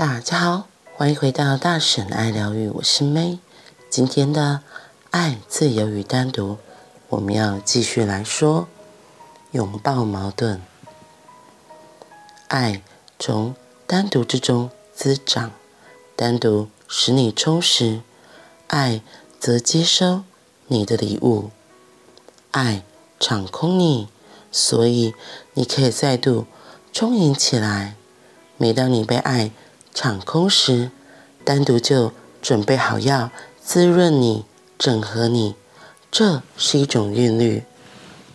大家好，欢迎回到大婶爱疗愈，我是 May。今天的爱、自由与单独，我们要继续来说拥抱矛盾。爱从单独之中滋长，单独使你充实，爱则接收你的礼物，爱场空你，所以你可以再度充盈起来。每当你被爱场空时，单独就准备好要滋润你、整合你。这是一种韵律。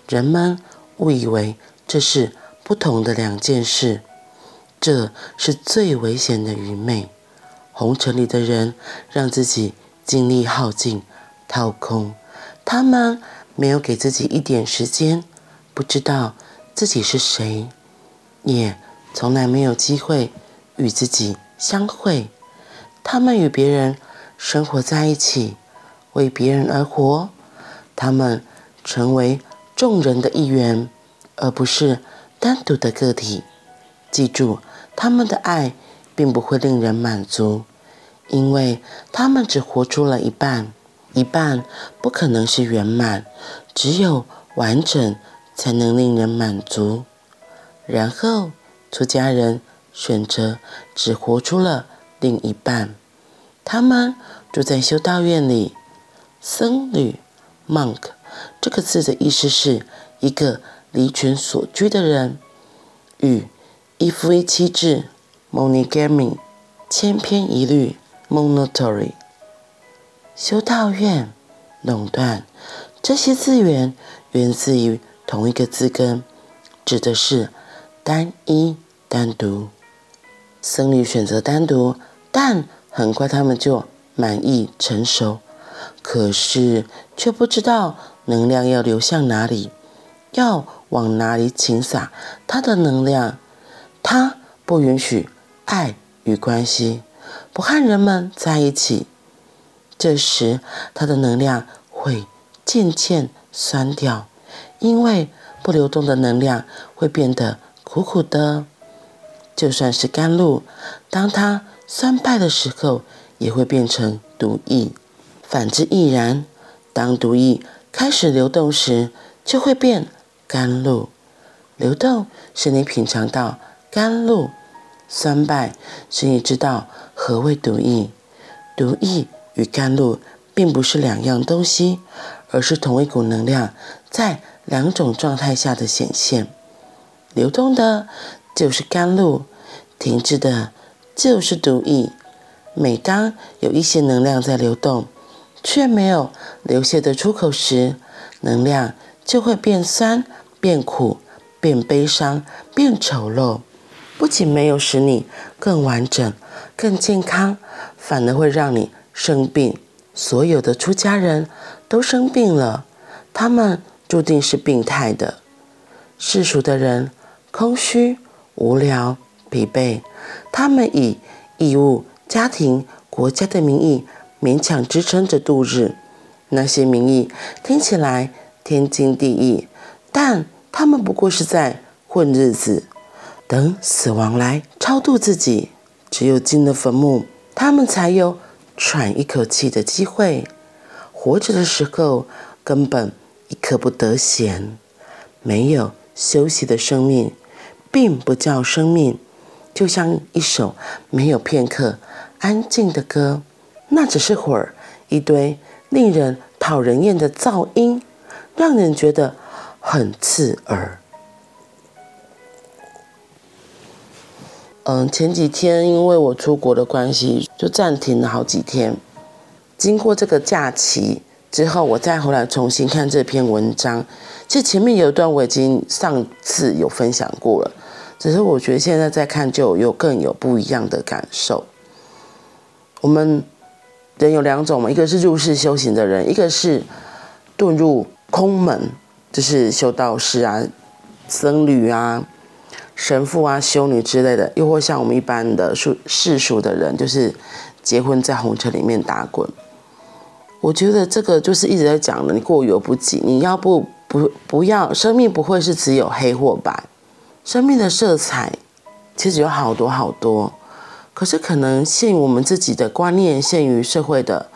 人们误以为这是不同的两件事，这是最危险的愚昧。红尘里的人让自己精力耗尽、掏空，他们没有给自己一点时间，不知道自己是谁，也从来没有机会与自己相会，他们与别人生活在一起，为别人而活。他们成为众人的一员，而不是单独的个体。记住，他们的爱并不会令人满足，因为他们只活出了一半，一半不可能是圆满，只有完整才能令人满足。然后，出家人选择只活出了另一半。他们住在修道院里，僧侣 （monk） 这个字的意思是一个离群索居的人，与一夫一妻制 （monogamy） 千篇一律 （monotory）。修道院垄断这些资源，源自于同一个字根，指的是单一、单独。僧侣选择单独，但很快他们就满意成熟，可是却不知道能量要流向哪里，要往哪里倾洒他的能量。他不允许爱与关系，不和人们在一起。这时他的能量会渐渐酸掉，因为不流动的能量会变得苦苦的。就算是甘露，当它酸败的时候，也会变成毒液；反之亦然。当毒液开始流动时，就会变甘露。流动使你品尝到甘露，酸败使你知道何谓毒液。毒液与甘露并不是两样东西，而是同一股能量在两种状态下的显现。流动的。就是甘露，停滞的，就是毒液。每当有一些能量在流动，却没有流泻的出口时，能量就会变酸、变苦、变悲伤、变丑陋。不仅没有使你更完整、更健康，反而会让你生病。所有的出家人都生病了，他们注定是病态的。世俗的人空虚。无聊、疲惫，他们以义务、家庭、国家的名义勉强支撑着度日。那些名义听起来天经地义，但他们不过是在混日子，等死亡来超度自己。只有进了坟墓，他们才有喘一口气的机会。活着的时候，根本一刻不得闲，没有休息的生命。并不叫生命，就像一首没有片刻安静的歌，那只是会儿一堆令人讨人厌的噪音，让人觉得很刺耳。嗯，前几天因为我出国的关系，就暂停了好几天。经过这个假期之后，我再回来重新看这篇文章。其实前面有一段我已经上次有分享过了。只是我觉得现在再看就有更有不一样的感受。我们人有两种嘛，一个是入世修行的人，一个是遁入空门，就是修道士啊、僧侣啊、神父啊、修女之类的，又或像我们一般的世世俗的人，就是结婚在红尘里面打滚。我觉得这个就是一直在讲的，你过犹不及，你要不不不要，生命不会是只有黑或白。生命的色彩其实有好多好多，可是可能限于我们自己的观念，限于社会的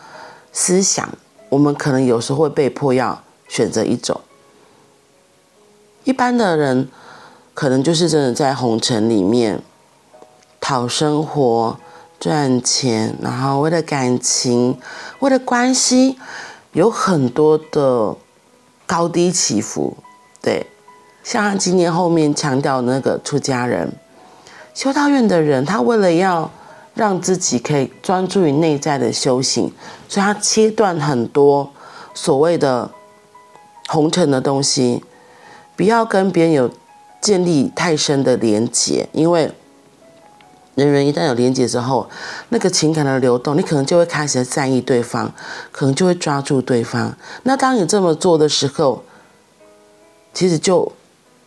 思想，我们可能有时候会被迫要选择一种。一般的人可能就是真的在红尘里面讨生活、赚钱，然后为了感情、为了关系，有很多的高低起伏。对，像今年后面强调那个出家人。修道院的人，他为了要让自己可以专注于内在的修行，所以他切断很多所谓的红尘的东西，不要跟别人有建立太深的连结，因为人人一旦有连结之后，那个情感的流动，你可能就会开始在意对方，可能就会抓住对方。那当你这么做的时候，其实就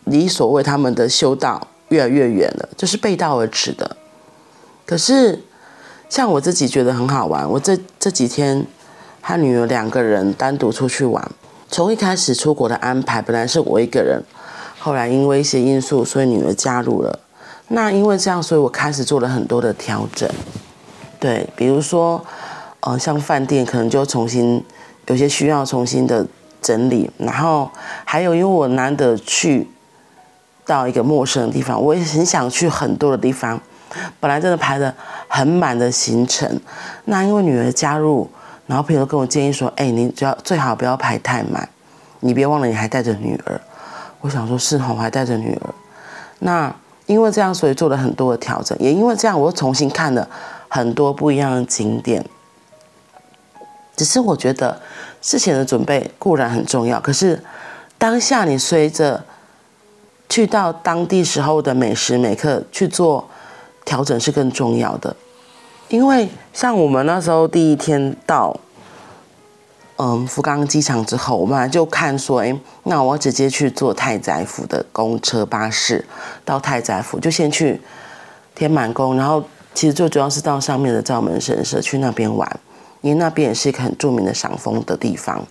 离所谓他们的修道。越来越远了，就是背道而驰的。可是，像我自己觉得很好玩。我这这几天和女儿两个人单独出去玩。从一开始出国的安排，本来是我一个人，后来因为一些因素，所以女儿加入了。那因为这样，所以我开始做了很多的调整。对，比如说，呃，像饭店可能就重新有些需要重新的整理。然后还有，因为我难得去。到一个陌生的地方，我也很想去很多的地方。本来真的排得很满的行程，那因为女儿加入，然后朋友跟我建议说：“哎，你只要最好不要排太满，你别忘了你还带着女儿。”我想说：“是哈，我还带着女儿。”那因为这样，所以做了很多的调整，也因为这样，我又重新看了很多不一样的景点。只是我觉得事前的准备固然很重要，可是当下你随着。去到当地时候的每时每刻去做调整是更重要的，因为像我们那时候第一天到，嗯，福冈机场之后，我们就看说，哎，那我直接去坐太宰府的公车巴士到太宰府，就先去天满宫，然后其实最主要是到上面的灶门神社去那边玩，因为那边也是一个很著名的赏枫的地方。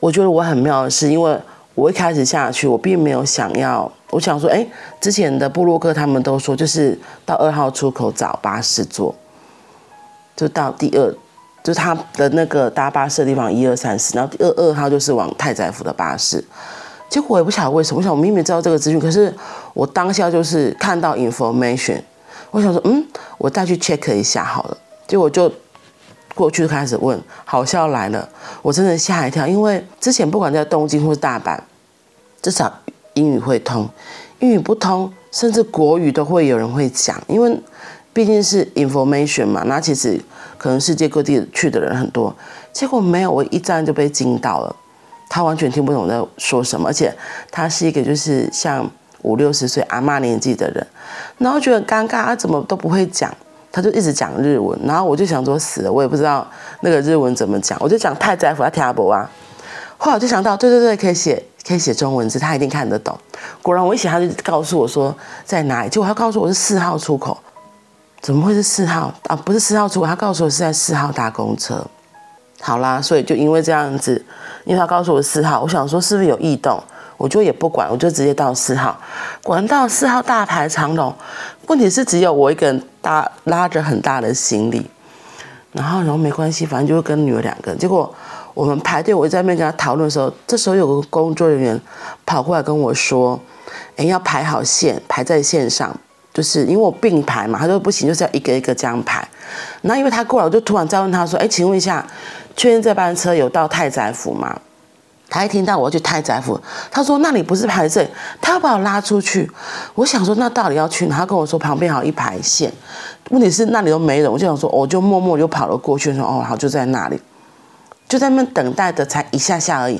我觉得我很妙的是，因为。我一开始下去，我并没有想要，我想说，哎，之前的部落客他们都说，就是到二号出口找巴士坐，就到第二，就他的那个搭巴士的地方，一二三四，然后第二二号就是往太宰府的巴士。结果我也不晓得为什么，我想我明明知道这个资讯，可是我当下就是看到 information，我想说，嗯，我再去 check 一下好了。结果就。过去开始问，好笑来了，我真的吓一跳，因为之前不管在东京或是大阪，至少英语会通，英语不通，甚至国语都会有人会讲，因为毕竟是 information 嘛，那其实可能世界各地去的人很多，结果没有，我一站就被惊到了，他完全听不懂在说什么，而且他是一个就是像五六十岁阿嬷年纪的人，然后觉得尴尬，他怎么都不会讲。他就一直讲日文，然后我就想说死了，我也不知道那个日文怎么讲，我就讲太在乎，他听不啊。后来我就想到，对对对，可以写，可以写中文字，他一定看得懂。果然我一写，他就告诉我说在哪里，结果他告诉我是四号出口，怎么会是四号啊？不是四号出口，他告诉我是在四号搭公车。好啦，所以就因为这样子，因为他告诉我四号，我想说是不是有异动？我就也不管，我就直接到四号，果然到四号大排长龙。问题是只有我一个人搭拉着很大的行李，然后然后没关系，反正就会跟女儿两个人。结果我们排队，我在那边跟他讨论的时候，这时候有个工作人员跑过来跟我说：“哎，要排好线，排在线上，就是因为我并排嘛。”他说：“不行，就是要一个一个这样排。”然后因为他过来，我就突然再问他说：“哎，请问一下，确认这班车有到太宰府吗？”他一听到我要去太宰府，他说：“那你不是排队，他要把我拉出去。”我想说：“那到底要去哪？”他跟我说：“旁边好一排线。”问题是那里都没人，我就想说，我就默默就跑了过去，说：“哦，好，就在那里，就在那等待的，才一下下而已。”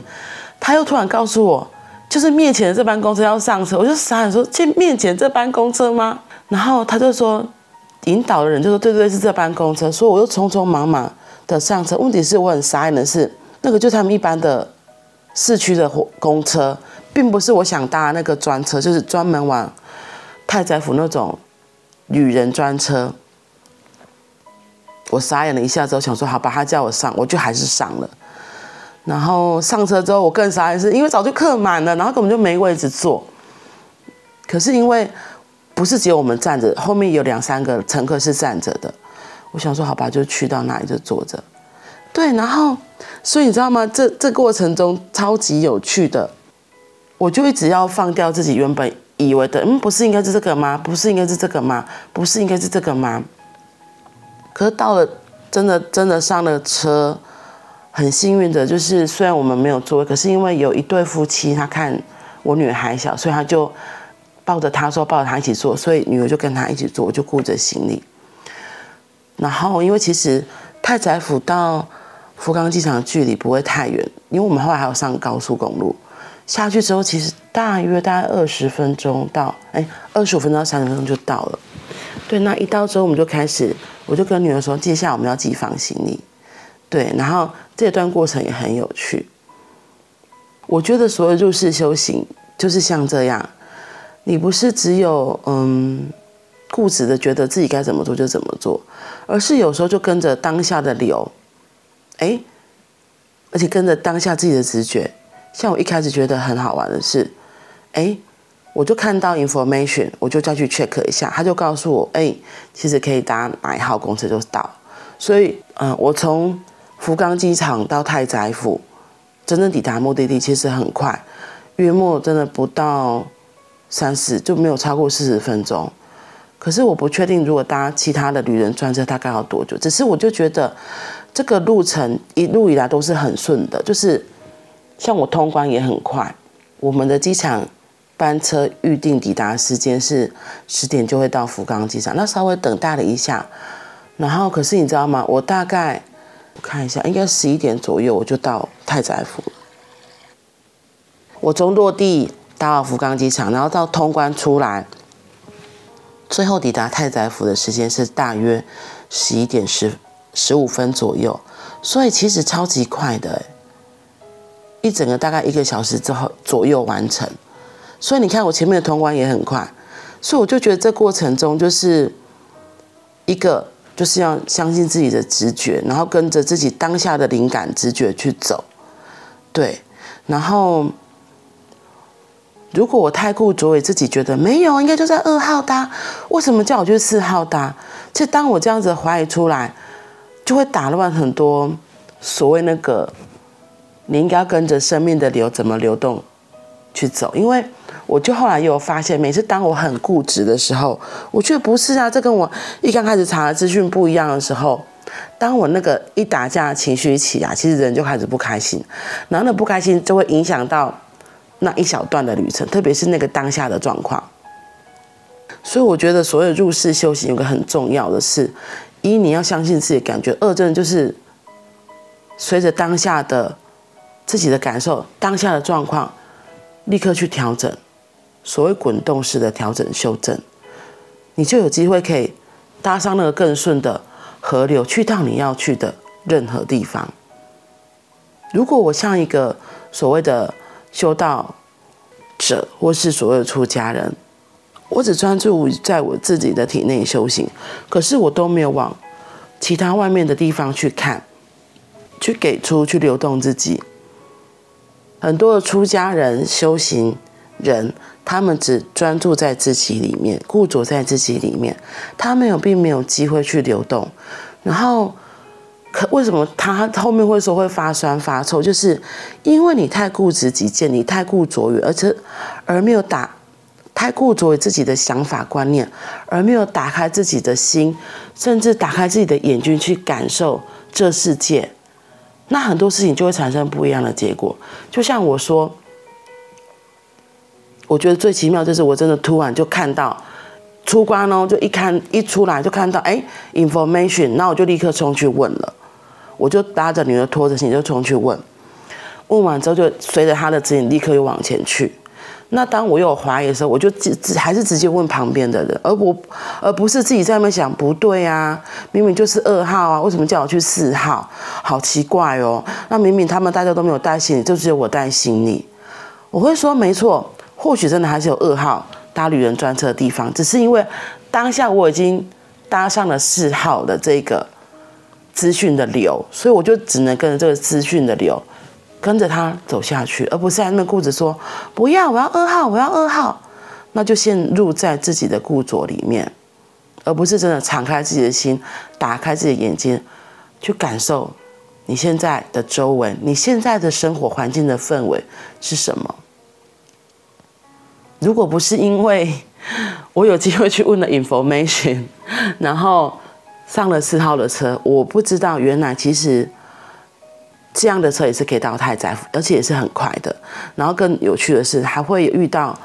他又突然告诉我：“就是面前的这班公车要上车。”我就傻眼说：“这面前这班公车吗？”然后他就说：“引导的人就说：‘对对对，是这班公车。’所以我又匆匆忙忙的上车。问题是我很傻眼的是，那个就是他们一般的。市区的火公车，并不是我想搭那个专车，就是专门往太宰府那种旅人专车。我傻眼了一下之后，想说好吧，他叫我上，我就还是上了。然后上车之后，我更傻眼，是因为早就客满了，然后根本就没位置坐。可是因为不不是只有我们站着，后面有两三个乘客是站着的。我想说，好吧，就去到那里就坐着。对，然后，所以你知道吗？这这过程中超级有趣的，我就一直要放掉自己原本以为的，嗯，不是应该是这个吗？不是应该是这个吗？不是应该是这个吗？可是到了真的真的上了车，很幸运的就是，虽然我们没有座位，可是因为有一对夫妻，他看我女儿还小，所以他就抱着她说，抱着她一起坐，所以女儿就跟他一起坐，我就顾着行李。然后，因为其实太宰府到福冈机场的距离不会太远，因为我们后来还有上高速公路，下去之后其实大约大概二十分钟到，哎，二十五分钟到三十分钟就到了。对，那一到之后我们就开始，我就跟女儿说，接下来我们要寄放行李。对，然后这段过程也很有趣。我觉得所有入世修行就是像这样，你不是只有嗯。固执的觉得自己该怎么做就怎么做，而是有时候就跟着当下的流，哎，而且跟着当下自己的直觉。像我一开始觉得很好玩的是，哎，我就看到 information，我就再去 check 一下，他就告诉我，哎，其实可以搭哪一号公车就到。所以，嗯，我从福冈机场到太宰府，真正抵达目的地其实很快，约莫真的不到三十，就没有超过四十分钟。可是我不确定，如果搭其他的旅人专车，大概要多久？只是我就觉得，这个路程一路以来都是很顺的，就是像我通关也很快。我们的机场班车预定抵达时间是十点就会到福冈机场，那稍微等待了一下，然后可是你知道吗？我大概我看一下，应该十一点左右我就到太宰府。我从落地到福冈机场，然后到通关出来。最后抵达太宰府的时间是大约十一点十十五分左右，所以其实超级快的，一整个大概一个小时之后左右完成。所以你看我前面的通关也很快，所以我就觉得这过程中就是一个就是要相信自己的直觉，然后跟着自己当下的灵感直觉去走，对，然后。如果我太固着，自己觉得没有，应该就在二号搭，为什么叫我去四号搭？其实当我这样子怀疑出来，就会打乱很多所谓那个你应该要跟着生命的流怎么流动去走。因为我就后来又发现，每次当我很固执的时候，我觉得不是啊，这跟我一刚开始查的资讯不一样的时候，当我那个一打架情绪一起啊，其实人就开始不开心，然后那不开心就会影响到。那一小段的旅程，特别是那个当下的状况，所以我觉得所有入世修行有个很重要的是：一，你要相信自己的感觉；二，真的就是随着当下的自己的感受、当下的状况，立刻去调整。所谓滚动式的调整修正，你就有机会可以搭上那个更顺的河流，去到你要去的任何地方。如果我像一个所谓的修道者，或是所谓的出家人，我只专注在我自己的体内修行，可是我都没有往其他外面的地方去看，去给出，去流动自己。很多的出家人修行人，他们只专注在自己里面，固着在自己里面，他们有并没有机会去流动，然后。可为什么他后面会说会发酸发臭？就是因为你太固执己见，你太固着于，而且而没有打太固着于自己的想法观念，而没有打开自己的心，甚至打开自己的眼睛去感受这世界，那很多事情就会产生不一样的结果。就像我说，我觉得最奇妙就是我真的突然就看到。出关哦，就一看一出来就看到哎，information，那我就立刻冲去问了。我就拉着女儿拖着行李就冲去问，问完之后就随着他的指引立刻又往前去。那当我有怀疑的时候，我就直直还是直接问旁边的人，而我而不是自己在那边想不对啊，明明就是二号啊，为什么叫我去四号？好奇怪哦。那明明他们大家都没有带行李，就只有我带行李。我会说没错，或许真的还是有二号搭旅人专车的地方，只是因为当下我已经搭上了四号的这个。资讯的流，所以我就只能跟着这个资讯的流，跟着他走下去，而不是在那边固执说不要，我要二号，我要二号。那就陷入在自己的固着里面，而不是真的敞开自己的心，打开自己的眼睛，去感受你现在的周围，你现在的生活环境的氛围是什么。如果不是因为我有机会去问了 information，然后上了四号的车，我不知道原来其实这样的车也是可以到太宰府，而且也是很快的。然后更有趣的是，还会遇到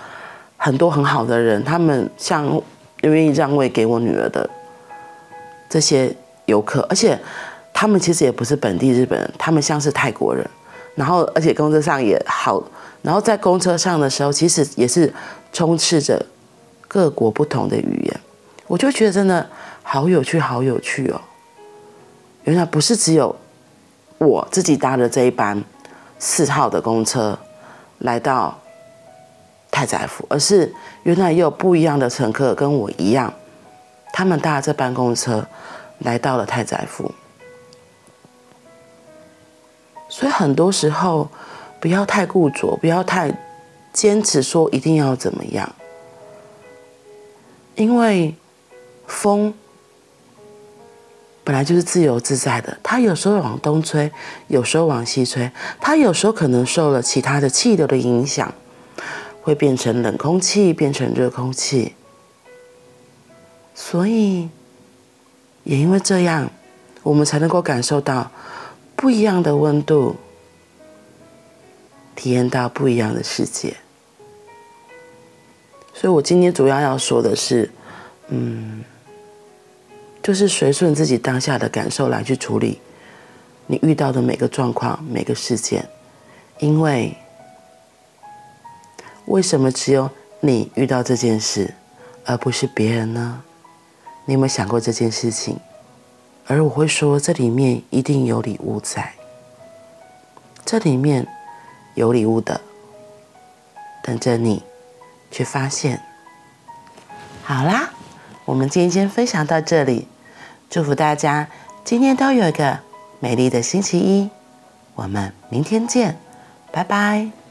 很多很好的人，他们像愿意让位给我女儿的这些游客，而且他们其实也不是本地日本人，他们像是泰国人。然后而且公车上也好，然后在公车上的时候，其实也是充斥着各国不同的语言，我就觉得真的好有趣，好有趣哦！原来不是只有我自己搭的这一班四号的公车来到太宰府，而是原来也有不一样的乘客跟我一样，他们搭这班公车来到了太宰府。所以很多时候，不要太固着，不要太坚持说一定要怎么样，因为风本来就是自由自在的，它有时候往东吹，有时候往西吹，它有时候可能受了其他的气流的影响，会变成冷空气，变成热空气。所以也因为这样，我们才能够感受到。不一样的温度，体验到不一样的世界。所以我今天主要要说的是，嗯，就是随顺自己当下的感受来去处理你遇到的每个状况、每个事件。因为，为什么只有你遇到这件事，而不是别人呢？你有没有想过这件事情？而我会说，这里面一定有礼物在，这里面有礼物的，等着你去发现。好啦，我们今天先分享到这里，祝福大家今天都有一个美丽的星期一，我们明天见，拜拜。